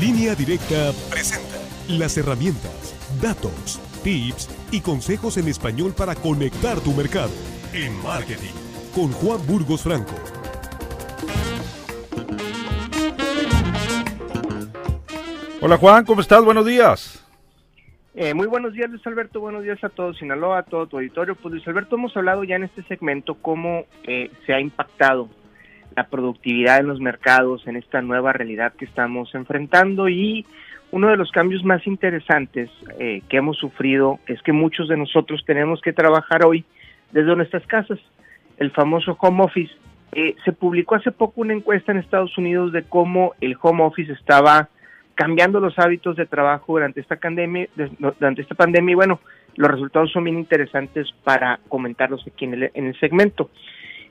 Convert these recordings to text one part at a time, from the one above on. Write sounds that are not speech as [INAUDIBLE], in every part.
Línea Directa presenta las herramientas, datos, tips y consejos en español para conectar tu mercado en marketing con Juan Burgos Franco. Hola Juan, ¿cómo estás? Buenos días. Eh, muy buenos días Luis Alberto, buenos días a todos Sinaloa, a todo tu auditorio. Pues Luis Alberto, hemos hablado ya en este segmento cómo eh, se ha impactado la productividad en los mercados en esta nueva realidad que estamos enfrentando y uno de los cambios más interesantes eh, que hemos sufrido es que muchos de nosotros tenemos que trabajar hoy desde nuestras casas. El famoso home office. Eh, se publicó hace poco una encuesta en Estados Unidos de cómo el home office estaba cambiando los hábitos de trabajo durante esta pandemia, durante esta pandemia y bueno, los resultados son bien interesantes para comentarlos aquí en el, en el segmento.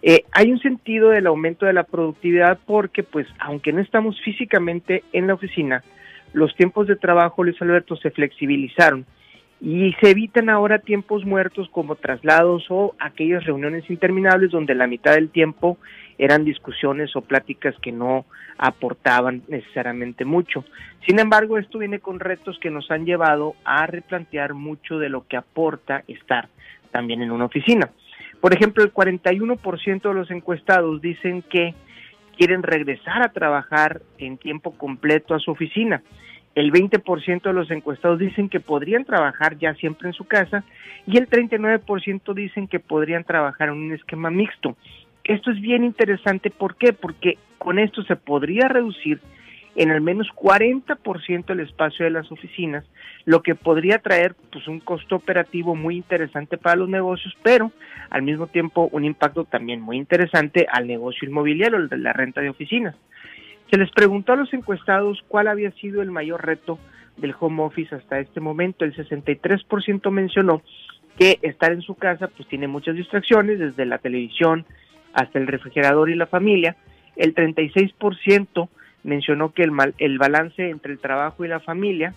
Eh, hay un sentido del aumento de la productividad porque, pues, aunque no estamos físicamente en la oficina, los tiempos de trabajo, Luis Alberto, se flexibilizaron y se evitan ahora tiempos muertos como traslados o aquellas reuniones interminables donde la mitad del tiempo eran discusiones o pláticas que no aportaban necesariamente mucho. Sin embargo, esto viene con retos que nos han llevado a replantear mucho de lo que aporta estar también en una oficina. Por ejemplo, el 41% de los encuestados dicen que quieren regresar a trabajar en tiempo completo a su oficina. El 20% de los encuestados dicen que podrían trabajar ya siempre en su casa y el 39% dicen que podrían trabajar en un esquema mixto. Esto es bien interesante, ¿por qué? Porque con esto se podría reducir en al menos 40% el espacio de las oficinas, lo que podría traer pues un costo operativo muy interesante para los negocios, pero al mismo tiempo un impacto también muy interesante al negocio inmobiliario, el de la renta de oficinas. Se les preguntó a los encuestados cuál había sido el mayor reto del home office hasta este momento. El 63% mencionó que estar en su casa pues tiene muchas distracciones, desde la televisión hasta el refrigerador y la familia. El 36% mencionó que el, el balance entre el trabajo y la familia,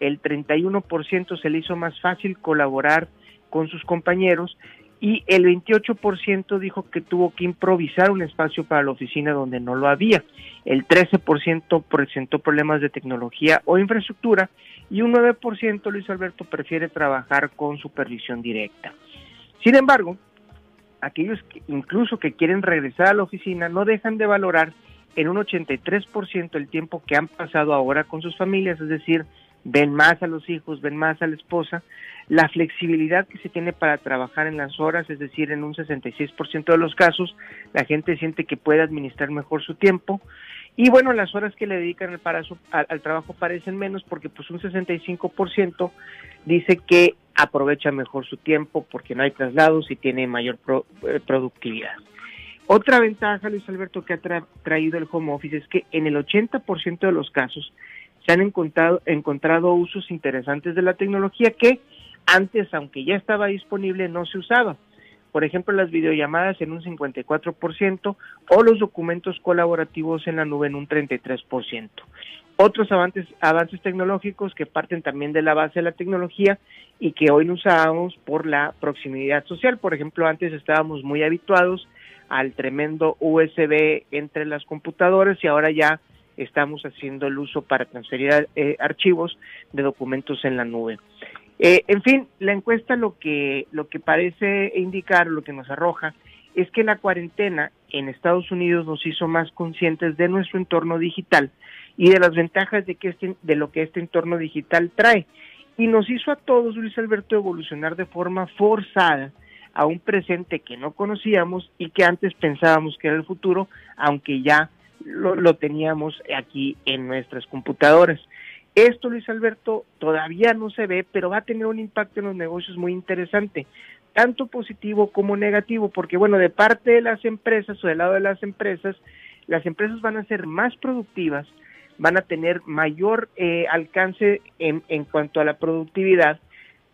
el 31% se le hizo más fácil colaborar con sus compañeros y el 28% dijo que tuvo que improvisar un espacio para la oficina donde no lo había. El 13% presentó problemas de tecnología o infraestructura y un 9% Luis Alberto prefiere trabajar con supervisión directa. Sin embargo, aquellos que incluso que quieren regresar a la oficina no dejan de valorar en un 83% el tiempo que han pasado ahora con sus familias, es decir, ven más a los hijos, ven más a la esposa, la flexibilidad que se tiene para trabajar en las horas, es decir, en un 66% de los casos, la gente siente que puede administrar mejor su tiempo y bueno, las horas que le dedican al, al, trabajo parecen menos porque pues un 65% dice que aprovecha mejor su tiempo porque no hay traslados y tiene mayor eh, productividad. Otra ventaja, Luis Alberto, que ha traído el home office es que en el 80% de los casos se han encontrado, encontrado usos interesantes de la tecnología que antes, aunque ya estaba disponible, no se usaba. Por ejemplo, las videollamadas en un 54% o los documentos colaborativos en la nube en un 33%. Otros avances, avances tecnológicos que parten también de la base de la tecnología y que hoy no usamos por la proximidad social. Por ejemplo, antes estábamos muy habituados al tremendo USB entre las computadoras y ahora ya estamos haciendo el uso para transferir eh, archivos de documentos en la nube. Eh, en fin, la encuesta lo que, lo que parece indicar, lo que nos arroja, es que la cuarentena en Estados Unidos nos hizo más conscientes de nuestro entorno digital y de las ventajas de, que este, de lo que este entorno digital trae. Y nos hizo a todos, Luis Alberto, evolucionar de forma forzada a un presente que no conocíamos y que antes pensábamos que era el futuro, aunque ya lo, teníamos aquí en nuestras computadoras. Esto, Luis Alberto, todavía no se ve, pero va a tener un impacto en los negocios muy interesante, tanto positivo como negativo, porque bueno, de parte de las empresas o del lado de las empresas, las empresas van a ser más productivas, van a tener mayor eh, alcance en, en cuanto a la productividad,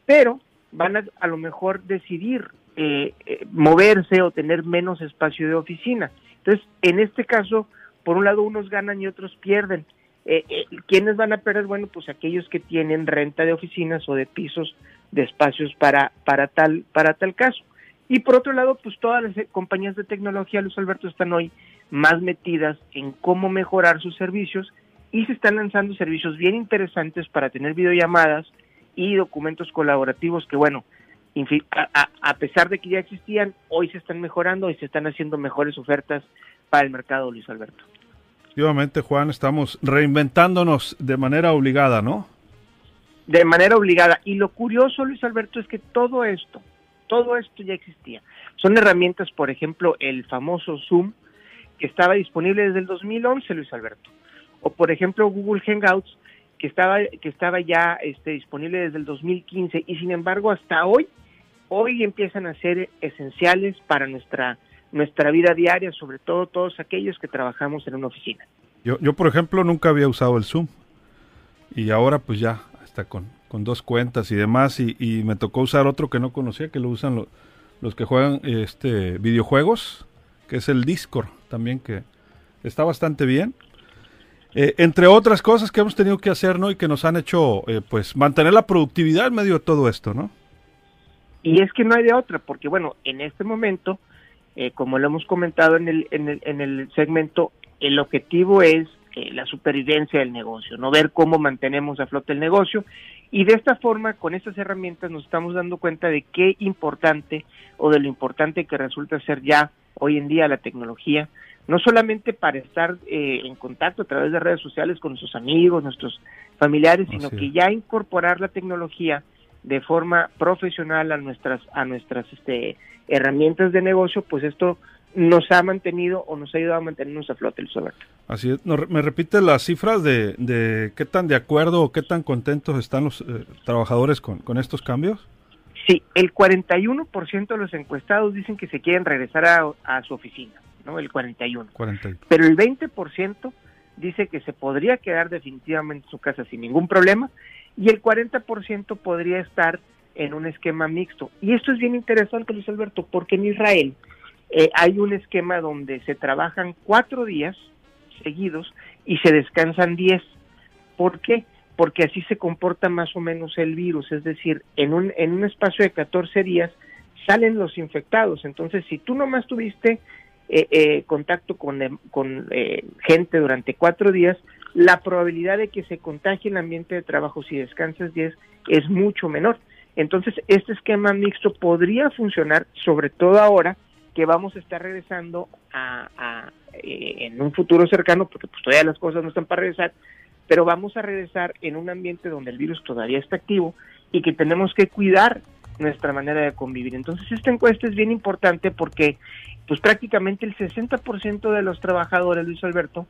pero van a a lo mejor decidir eh, eh, moverse o tener menos espacio de oficina. Entonces, en este caso, por un lado unos ganan y otros pierden. Eh, eh, ¿Quiénes van a perder? Bueno, pues aquellos que tienen renta de oficinas o de pisos de espacios para, para, tal, para tal caso. Y por otro lado, pues todas las compañías de tecnología, Luis Alberto, están hoy más metidas en cómo mejorar sus servicios y se están lanzando servicios bien interesantes para tener videollamadas y documentos colaborativos que, bueno, a, a, pesar de que ya existían, hoy se están mejorando y se están haciendo mejores ofertas para el mercado, Luis Alberto. Efectivamente, Juan, estamos reinventándonos de manera obligada, ¿no? De manera obligada. Y lo curioso, Luis Alberto, es que todo esto, todo esto ya existía. Son herramientas, por ejemplo, el famoso Zoom, que estaba disponible desde el 2011, Luis Alberto. O, por ejemplo, Google Hangouts, que estaba, que estaba ya este, disponible desde el 2015 y sin embargo hasta hoy, hoy empiezan a ser esenciales para nuestra nuestra vida diaria, sobre todo todos aquellos que trabajamos en una oficina. Yo, yo por ejemplo, nunca había usado el Zoom y ahora pues ya está con, con dos cuentas y demás y, y, me tocó usar otro que no conocía, que lo usan los que juegan este videojuegos, que es el Discord también, que está bastante bien. Eh, entre otras cosas que hemos tenido que hacer, ¿no? Y que nos han hecho, eh, pues, mantener la productividad en medio de todo esto, ¿no? Y es que no hay de otra, porque bueno, en este momento eh, como lo hemos comentado en el, en el, en el segmento, el objetivo es eh, la supervivencia del negocio, no ver cómo mantenemos a flote el negocio. Y de esta forma, con estas herramientas, nos estamos dando cuenta de qué importante o de lo importante que resulta ser ya hoy en día la tecnología, no solamente para estar eh, en contacto a través de redes sociales con nuestros amigos, nuestros familiares, sino que ya incorporar la tecnología de forma profesional a nuestras a nuestras este, herramientas de negocio, pues esto nos ha mantenido o nos ha ayudado a mantenernos a flote el solar. Así es. ¿Me repite las cifras de, de, qué tan de acuerdo o qué tan contentos están los eh, trabajadores con, con, estos cambios? Sí, el 41% de los encuestados dicen que se quieren regresar a, a su oficina, ¿no? El 41. 41. Pero el 20% dice que se podría quedar definitivamente en su casa sin ningún problema y el 40% podría estar en un esquema mixto. Y esto es bien interesante, Luis Alberto, porque en Israel eh, hay un esquema donde se trabajan cuatro días seguidos y se descansan diez. ¿Por qué? Porque así se comporta más o menos el virus, es decir, en un, en un espacio de 14 días salen los infectados. Entonces, si tú nomás tuviste eh, eh, contacto con, con gente durante cuatro días, la probabilidad de que se contagie el ambiente de trabajo si descansas 10 es mucho menor. Entonces, este esquema mixto podría funcionar, sobre todo ahora que vamos a estar regresando a, eh, en un futuro cercano, porque pues todavía las cosas no están para regresar, pero vamos a regresar en un ambiente donde el virus todavía está activo y que tenemos que cuidar nuestra manera de convivir. Entonces, esta encuesta es bien importante porque pues prácticamente el 60% de los trabajadores, Luis Alberto,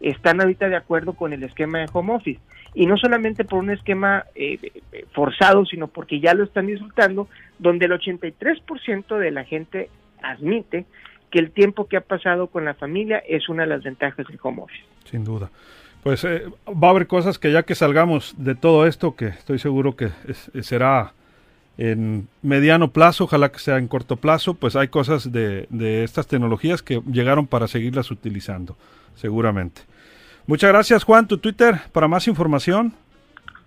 están ahorita de acuerdo con el esquema de home office. Y no solamente por un esquema eh, forzado, sino porque ya lo están disfrutando, donde el 83% de la gente admite que el tiempo que ha pasado con la familia es una de las ventajas del home office. Sin duda. Pues eh, va a haber cosas que ya que salgamos de todo esto, que estoy seguro que será en mediano plazo, ojalá que sea en corto plazo, pues hay cosas de estas tecnologías que llegaron para seguirlas utilizando, seguramente. Muchas gracias, Juan. Tu Twitter para más información.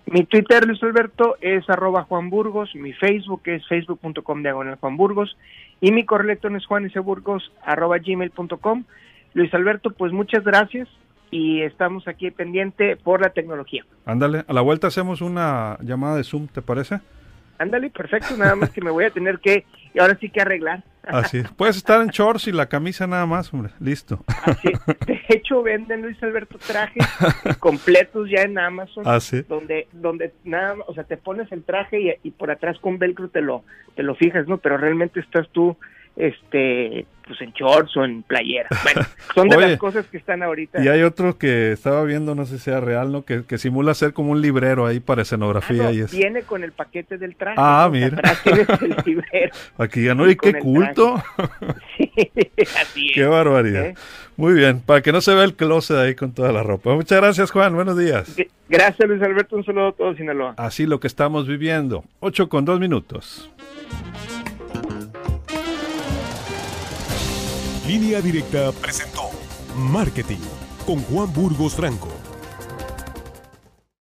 Mi Twitter, Luis Alberto, es arroba Juan Burgos. Mi Facebook es facebook.com diagonal Juan Burgos. Y mi correo electrónico es juaniceburgos arroba gmail.com. Luis Alberto, pues muchas gracias y estamos aquí pendiente por la tecnología. Ándale, a la vuelta hacemos una llamada de Zoom, ¿te parece? Ándale, perfecto, nada más que me voy a tener que, y ahora sí que arreglar. Así Puedes estar en shorts y la camisa nada más, hombre. Listo. Así De hecho, venden, Luis Alberto, trajes completos ya en Amazon. Así. Donde, donde nada o sea, te pones el traje y, y, por atrás con velcro te lo, te lo fijas, ¿no? Pero realmente estás tú este pues en shorts o en playera. Bueno, son de [LAUGHS] las cosas que están ahorita. Y hay otro que estaba viendo, no sé si sea real, ¿no? Que, que simula ser como un librero ahí para escenografía ah, y eso. Viene con el paquete del traje. Ah, mira. el [LAUGHS] librero. Aquí ya no, y qué culto. [LAUGHS] sí, así es. Qué barbaridad. ¿Eh? Muy bien, para que no se vea el closet ahí con toda la ropa. Muchas gracias, Juan. Buenos días. Gracias, Luis Alberto. Un saludo a todos, Sinaloa. Así lo que estamos viviendo. Ocho con dos minutos. Línea Directa presentó Marketing con Juan Burgos Franco.